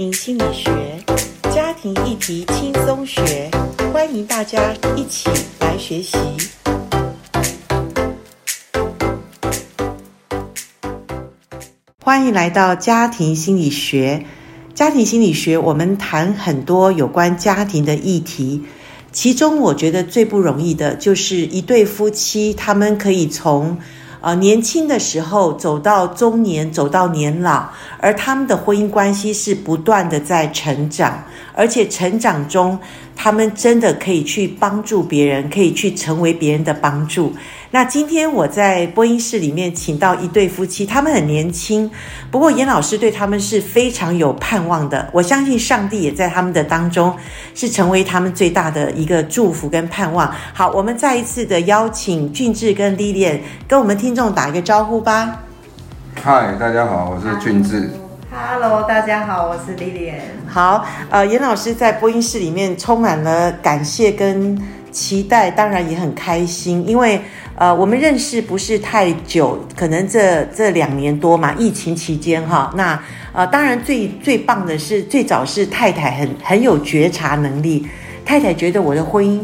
庭心理学，家庭议题轻松学，欢迎大家一起来学习。欢迎来到家庭心理学。家庭心理学，我们谈很多有关家庭的议题，其中我觉得最不容易的就是一对夫妻，他们可以从呃，年轻的时候走到中年，走到年老，而他们的婚姻关系是不断的在成长，而且成长中，他们真的可以去帮助别人，可以去成为别人的帮助。那今天我在播音室里面请到一对夫妻，他们很年轻，不过严老师对他们是非常有盼望的。我相信上帝也在他们的当中，是成为他们最大的一个祝福跟盼望。好，我们再一次的邀请俊志跟 Lilian 跟我们听众打一个招呼吧。嗨，大家好，我是俊志。Hello，大家好，我是 Lilian。好，呃，严老师在播音室里面充满了感谢跟期待，当然也很开心，因为。呃，我们认识不是太久，可能这这两年多嘛，疫情期间哈。那呃，当然最最棒的是，最早是太太很很有觉察能力，太太觉得我的婚姻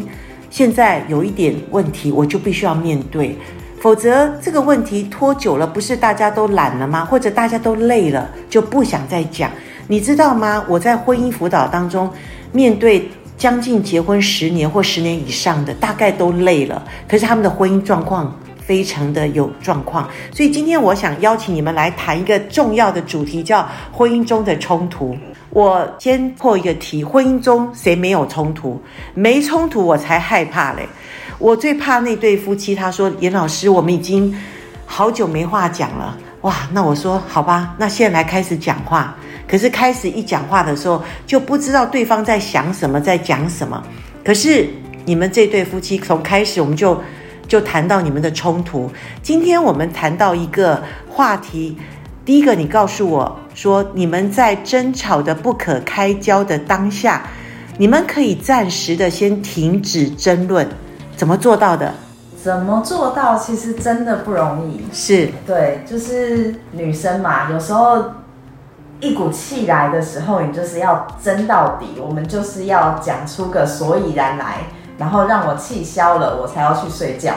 现在有一点问题，我就必须要面对，否则这个问题拖久了，不是大家都懒了吗？或者大家都累了，就不想再讲。你知道吗？我在婚姻辅导当中面对。将近结婚十年或十年以上的，大概都累了。可是他们的婚姻状况非常的有状况，所以今天我想邀请你们来谈一个重要的主题，叫婚姻中的冲突。我先破一个题：婚姻中谁没有冲突？没冲突我才害怕嘞！我最怕那对夫妻，他说：“严老师，我们已经好久没话讲了。”哇，那我说好吧，那现在来开始讲话。可是开始一讲话的时候，就不知道对方在想什么，在讲什么。可是你们这对夫妻从开始我们就就谈到你们的冲突。今天我们谈到一个话题，第一个，你告诉我说，你们在争吵的不可开交的当下，你们可以暂时的先停止争论，怎么做到的？怎么做到？其实真的不容易。是，对，就是女生嘛，有时候。一股气来的时候，你就是要争到底，我们就是要讲出个所以然来，然后让我气消了，我才要去睡觉，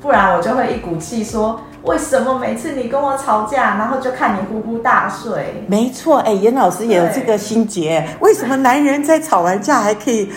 不然我就会一股气说，为什么每次你跟我吵架，然后就看你呼呼大睡？没错，哎，严老师也有这个心结，为什么男人在吵完架还可以？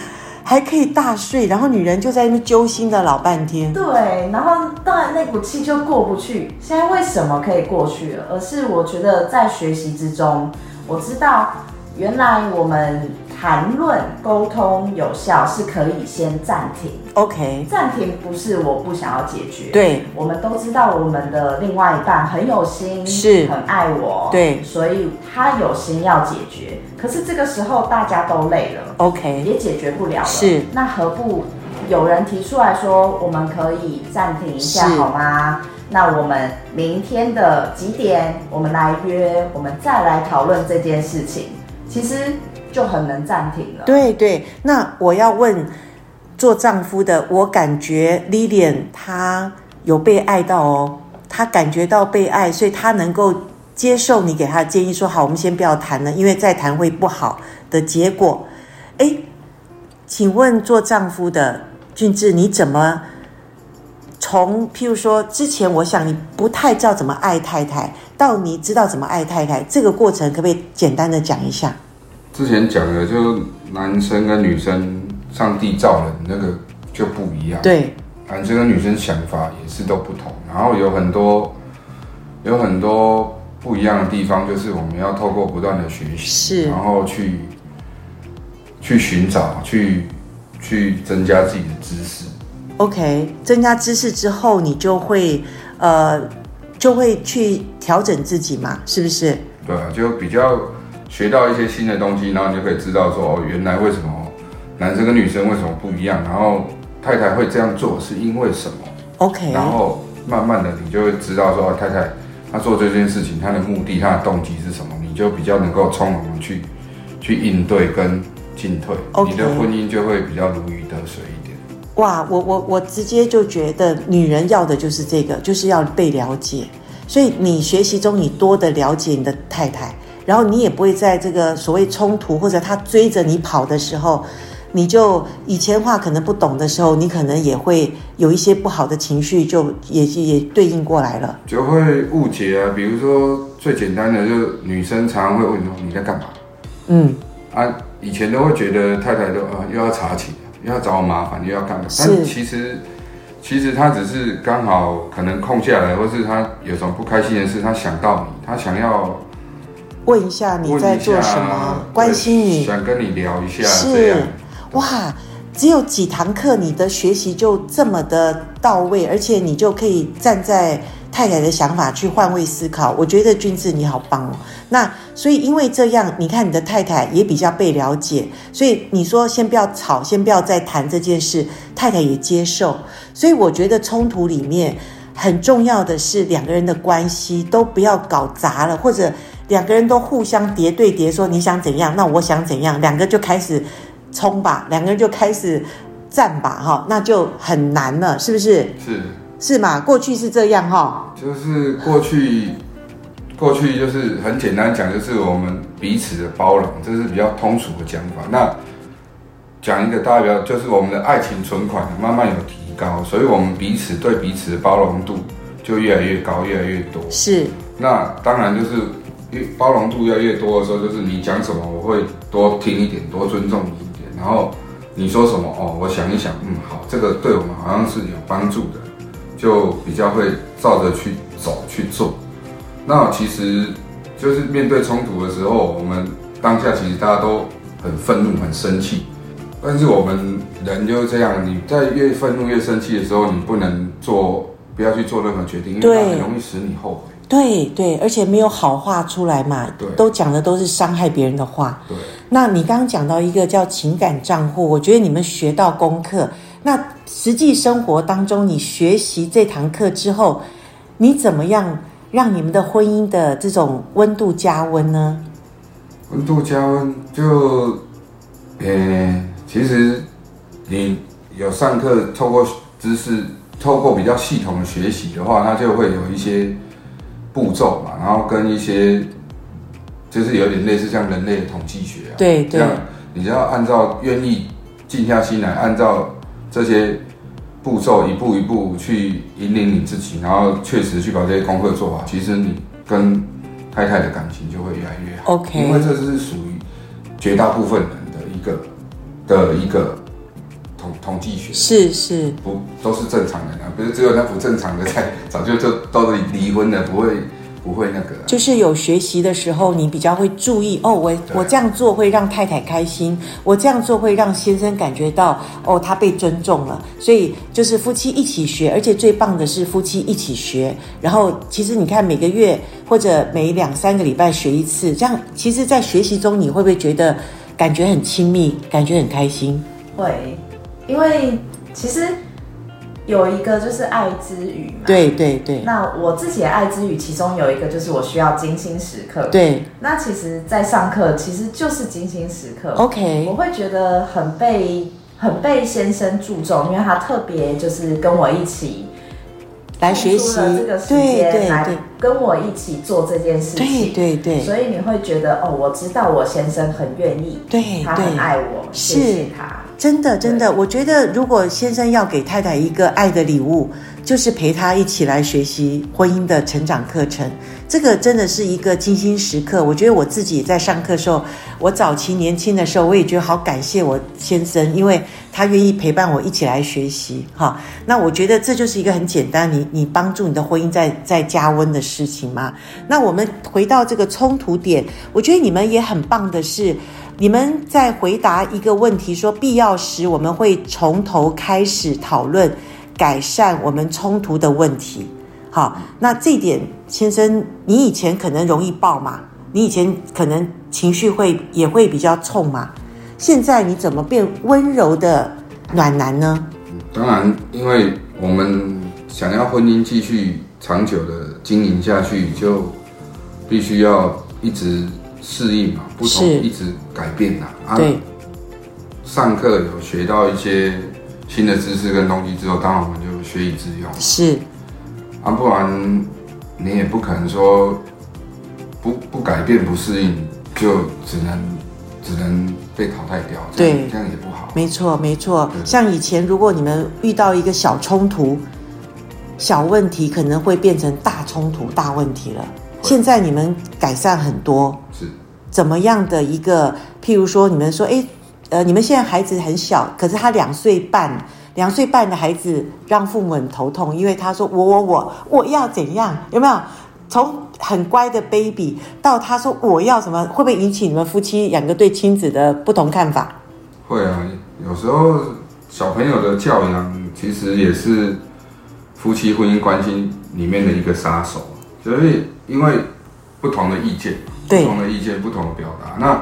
还可以大睡，然后女人就在那边揪心的老半天。对，然后当然那股气就过不去。现在为什么可以过去了？而是我觉得在学习之中，我知道原来我们。谈论沟通有效是可以先暂停，OK。暂停不是我不想要解决，对，我们都知道我们的另外一半很有心，是很爱我，对，所以他有心要解决。可是这个时候大家都累了，OK，也解决不了了，是。那何不有人提出来说，我们可以暂停一下好吗？那我们明天的几点，我们来约，我们再来讨论这件事情。其实。就很能暂停了。对对，那我要问做丈夫的，我感觉 Lilian 她有被爱到哦，她感觉到被爱，所以她能够接受你给她的建议，说好，我们先不要谈了，因为再谈会不好的结果。哎，请问做丈夫的俊志，你怎么从譬如说之前，我想你不太知道怎么爱太太，到你知道怎么爱太太，这个过程可不可以简单的讲一下？之前讲的，就男生跟女生，上帝造人那个就不一样。对，男生跟女生想法也是都不同，然后有很多有很多不一样的地方，就是我们要透过不断的学习，是，然后去去寻找，去去增加自己的知识。OK，增加知识之后，你就会呃就会去调整自己嘛，是不是？对啊，就比较。学到一些新的东西，然后你就可以知道说哦，原来为什么男生跟女生为什么不一样，然后太太会这样做是因为什么？OK，然后慢慢的你就会知道说太太她做这件事情她的目的她的动机是什么，你就比较能够从容的去去应对跟进退，okay. 你的婚姻就会比较如鱼得水一点。哇，我我我直接就觉得女人要的就是这个，就是要被了解，所以你学习中你多的了解你的太太。然后你也不会在这个所谓冲突或者他追着你跑的时候，你就以前话可能不懂的时候，你可能也会有一些不好的情绪，就也也对应过来了，就会误解啊。比如说最简单的，就是女生常常会问说你在干嘛？嗯，啊，以前都会觉得太太都啊又要查寝，又要找我麻烦，又要干嘛？但其实其实他只是刚好可能空下来，或是他有什么不开心的事，他想到你，他想要。问一下你在做什么，关心你，想跟你聊一下。是，哇，只有几堂课，你的学习就这么的到位，而且你就可以站在太太的想法去换位思考。我觉得君志你好棒哦。那所以因为这样，你看你的太太也比较被了解，所以你说先不要吵，先不要再谈这件事，太太也接受。所以我觉得冲突里面很重要的是两个人的关系都不要搞砸了，或者。两个人都互相叠对叠，说你想怎样，那我想怎样，两个就开始冲吧，两个人就开始战吧，哈，那就很难了，是不是？是是嘛？过去是这样哈，就是过去，过去就是很简单讲，就是我们彼此的包容，这是比较通俗的讲法。那讲一个代表，就是我们的爱情存款慢慢有提高，所以我们彼此对彼此的包容度就越来越高，越来越多。是，那当然就是。越包容度越来越多的时候，就是你讲什么，我会多听一点，多尊重你一点。然后你说什么，哦，我想一想，嗯，好，这个对我们好像是有帮助的，就比较会照着去走去做。那其实就是面对冲突的时候，我们当下其实大家都很愤怒、很生气。但是我们人就是这样，你在越愤怒、越生气的时候，你不能做，不要去做任何决定，因为它很容易使你后悔。对对，而且没有好话出来嘛，对，都讲的都是伤害别人的话。对，那你刚刚讲到一个叫情感账户，我觉得你们学到功课。那实际生活当中，你学习这堂课之后，你怎么样让你们的婚姻的这种温度加温呢？温度加温就，呃，其实你有上课，透过知识，透过比较系统的学习的话，那就会有一些。步骤嘛，然后跟一些就是有点类似像人类的统计学啊，对对，这样你就要按照愿意静下心来，按照这些步骤一步一步去引领你自己，然后确实去把这些功课做好，其实你跟太太的感情就会越来越好。OK，因为这是属于绝大部分人的一个的一个。统计学是是不都是正常的呢？不是只有那不正常的才 早就就都离婚了，不会不会那个。就是有学习的时候，你比较会注意哦。我我这样做会让太太开心，我这样做会让先生感觉到哦，他被尊重了。所以就是夫妻一起学，而且最棒的是夫妻一起学。然后其实你看每个月或者每两三个礼拜学一次，这样其实，在学习中你会不会觉得感觉很亲密，感觉很开心？会。因为其实有一个就是爱之语嘛，对对对。那我自己的爱之语，其中有一个就是我需要精心时刻。对。那其实，在上课其实就是精心时刻。OK。我会觉得很被很被先生注重，因为他特别就是跟我一起来学习这个时间来跟我一起做这件事情。对对对。所以你会觉得哦，我知道我先生很愿意，对，他很爱我，谢谢他。真的，真的，我觉得如果先生要给太太一个爱的礼物，就是陪她一起来学习婚姻的成长课程。这个真的是一个精心时刻。我觉得我自己在上课的时候，我早期年轻的时候，我也觉得好感谢我先生，因为他愿意陪伴我一起来学习。哈，那我觉得这就是一个很简单，你你帮助你的婚姻在在加温的事情嘛。那我们回到这个冲突点，我觉得你们也很棒的是。你们在回答一个问题，说必要时我们会从头开始讨论改善我们冲突的问题。好，那这点，先生，你以前可能容易爆嘛？你以前可能情绪会也会比较冲嘛？现在你怎么变温柔的暖男呢？当然，因为我们想要婚姻继续长久的经营下去，就必须要一直。适应嘛，不同一直改变呐。啊，对。上课有学到一些新的知识跟东西之后，当然我们就学以致用。是。啊，不然你也不可能说不不改变不适应，就只能只能被淘汰掉。对，这样也不好。没错没错，像以前如果你们遇到一个小冲突、小问题，可能会变成大冲突、大问题了。现在你们改善很多，是怎么样的一个？譬如说，你们说，哎，呃，你们现在孩子很小，可是他两岁半。两岁半的孩子让父母很头痛，因为他说我我我我要怎样？有没有？从很乖的 baby 到他说我要什么，会不会引起你们夫妻两个对亲子的不同看法？会啊，有时候小朋友的教养其实也是夫妻婚姻关系里面的一个杀手，就是因为不同的意见，不同的意见，不同的表达，那。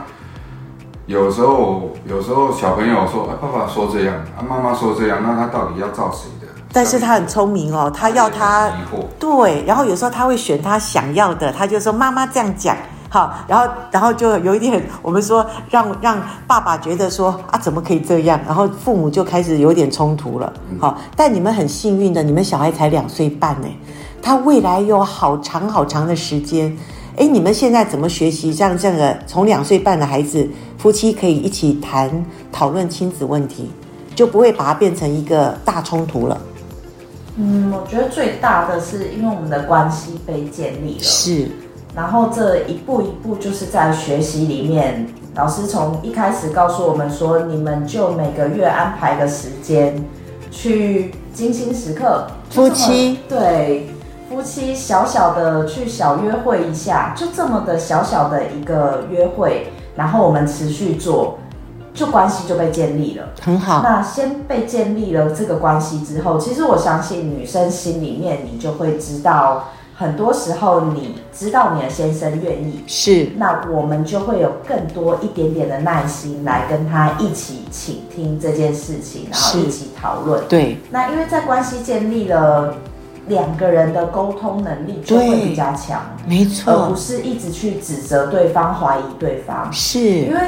有时候，有时候小朋友说：“啊，爸爸说这样，啊，妈妈说这样，那他到底要照谁的？”但是他很聪明哦，他要他对，然后有时候他会选他想要的，他就说：“妈妈这样讲好。”然后，然后就有一点，我们说让让爸爸觉得说：“啊，怎么可以这样？”然后父母就开始有点冲突了。好，但你们很幸运的，你们小孩才两岁半呢，他未来有好长好长的时间。哎，你们现在怎么学习像这样的从两岁半的孩子，夫妻可以一起谈讨论亲子问题，就不会把它变成一个大冲突了。嗯，我觉得最大的是因为我们的关系被建立了，是。然后这一步一步就是在学习里面，老师从一开始告诉我们说，你们就每个月安排个时间去精心时刻，夫妻对。夫妻小小的去小约会一下，就这么的小小的一个约会，然后我们持续做，就关系就被建立了，很好。那先被建立了这个关系之后，其实我相信女生心里面你就会知道，很多时候你知道你的先生愿意，是，那我们就会有更多一点点的耐心来跟他一起倾听这件事情，然后一起讨论。对，那因为在关系建立了。两个人的沟通能力就会比较强，没错，而不是一直去指责对方、怀疑对方。是，因为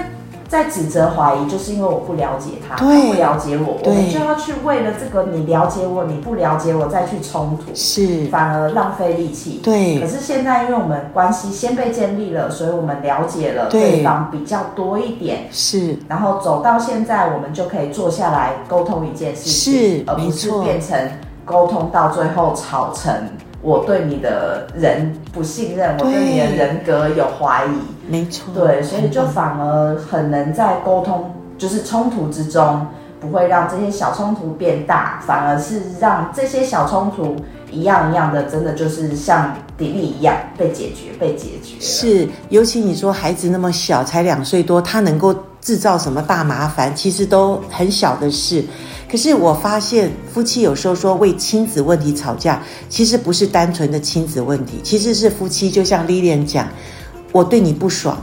在指责、怀疑，就是因为我不了解他，他不了解我，我们就要去为了这个你了解我，你不了解我再去冲突，是，反而浪费力气。对。可是现在，因为我们关系先被建立了，所以我们了解了对方比较多一点，是。然后走到现在，我们就可以坐下来沟通一件事情，是，而不是变成。沟通到最后吵成我对你的人不信任，我对你的人格有怀疑，没错，对，所以就反而很能在沟通就是冲突之中，不会让这些小冲突变大，反而是让这些小冲突一样一样的，真的就是像迪丽一样被解决，被解决。是，尤其你说孩子那么小，才两岁多，他能够制造什么大麻烦？其实都很小的事。可是我发现，夫妻有时候说为亲子问题吵架，其实不是单纯的亲子问题，其实是夫妻就像 Lilian 讲，我对你不爽，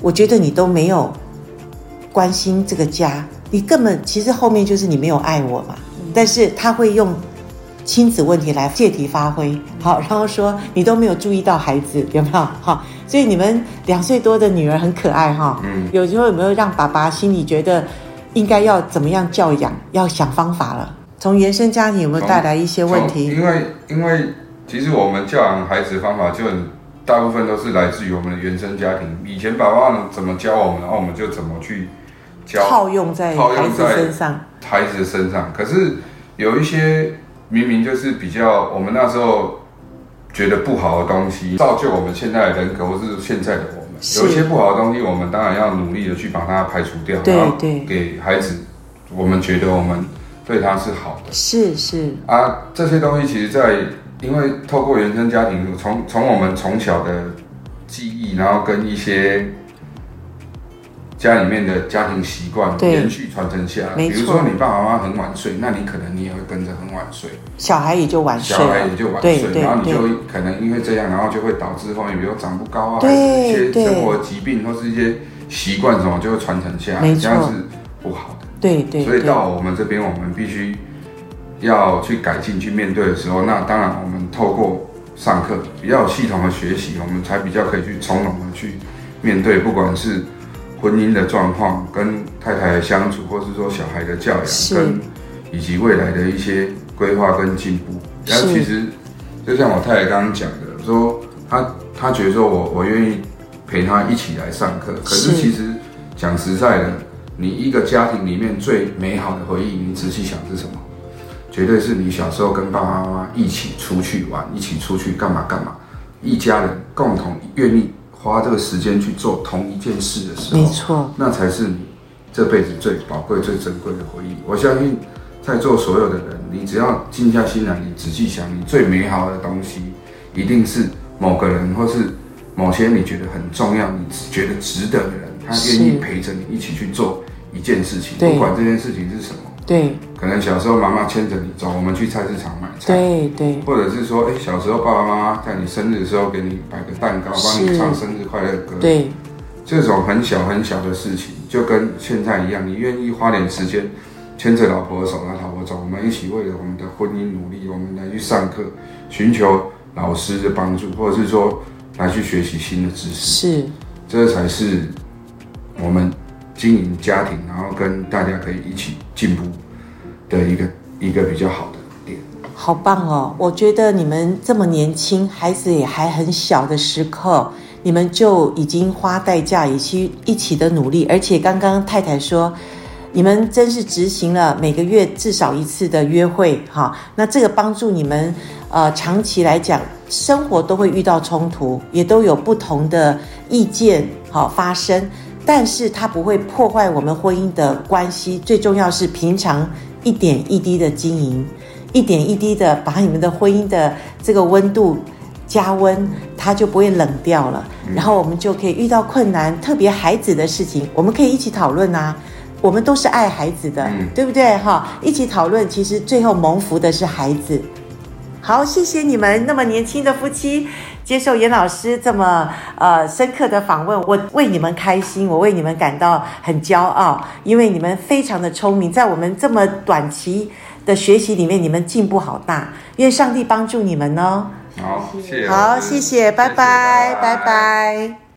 我觉得你都没有关心这个家，你根本其实后面就是你没有爱我嘛。但是他会用亲子问题来借题发挥，好，然后说你都没有注意到孩子有没有？好，所以你们两岁多的女儿很可爱哈。嗯，有时候有没有让爸爸心里觉得？应该要怎么样教养？要想方法了。从原生家庭有没有带来一些问题？因为因为其实我们教养孩子的方法就很大部分都是来自于我们的原生家庭。以前爸爸怎么教我们，然后我们就怎么去教，套用在孩子身上。孩子的身上，可是有一些明明就是比较我们那时候觉得不好的东西，造就我们现在的人格，或是现在的我。有一些不好的东西，我们当然要努力的去把它排除掉，对，然后给孩子，我们觉得我们对他是好的。是是啊，这些东西其实在，在因为透过原生家庭，从从我们从小的记忆，然后跟一些。家里面的家庭习惯延续传承下来，比如说你爸爸妈妈很晚睡，那你可能你也会跟着很晚睡，小孩也就晚睡，小孩也就晚睡，然后你就可能因为这样，然后就会导致后面比如长不高啊，一些生活疾病或是一些习惯什么就会传承下来，这样是不好的。对对，所以到我们这边，我们必须要去改进、去面对的时候，那当然我们透过上课比较有系统的学习，我们才比较可以去从容的去面对，不管是。婚姻的状况，跟太太的相处，或是说小孩的教养，跟以及未来的一些规划跟进步。然后其实就像我太太刚刚讲的，说她她觉得说我我愿意陪她一起来上课。可是其实讲实在的，你一个家庭里面最美好的回忆，你仔细想是什么？绝对是你小时候跟爸爸妈妈一起出去玩，一起出去干嘛干嘛，一家人共同愿意花这个时间去做同一件事的时候，没错，那才是你这辈子最宝贵、最珍贵的回忆。我相信在座所有的人，你只要静下心来，你仔细想，你最美好的东西，一定是某个人，或是某些你觉得很重要、你觉得值得的人，他愿意陪着你一起去做一件事情，不管这件事情是什么。对，可能小时候妈妈牵着你走，我们去菜市场买菜。对对，或者是说，哎，小时候爸爸妈妈在你生日的时候给你摆个蛋糕，帮你唱生日快乐歌。对，这种很小很小的事情，就跟现在一样，你愿意花点时间牵着老婆的手，让老婆走，我们一起为了我们的婚姻努力，我们来去上课，寻求老师的帮助，或者是说来去学习新的知识。是，这才是我们。经营家庭，然后跟大家可以一起进步的一个一个比较好的点。好棒哦！我觉得你们这么年轻，孩子也还很小的时刻，你们就已经花代价，一起一起的努力。而且刚刚太太说，你们真是执行了每个月至少一次的约会，哈。那这个帮助你们，呃，长期来讲，生活都会遇到冲突，也都有不同的意见，好发生。但是它不会破坏我们婚姻的关系，最重要是平常一点一滴的经营，一点一滴的把你们的婚姻的这个温度加温，它就不会冷掉了。然后我们就可以遇到困难，特别孩子的事情，我们可以一起讨论啊。我们都是爱孩子的，对不对？哈，一起讨论，其实最后蒙福的是孩子。好，谢谢你们那么年轻的夫妻。接受严老师这么呃深刻的访问，我为你们开心，我为你们感到很骄傲，因为你们非常的聪明，在我们这么短期的学习里面，你们进步好大，愿上帝帮助你们哦。好，谢谢。好，谢谢，拜拜，拜拜。拜拜。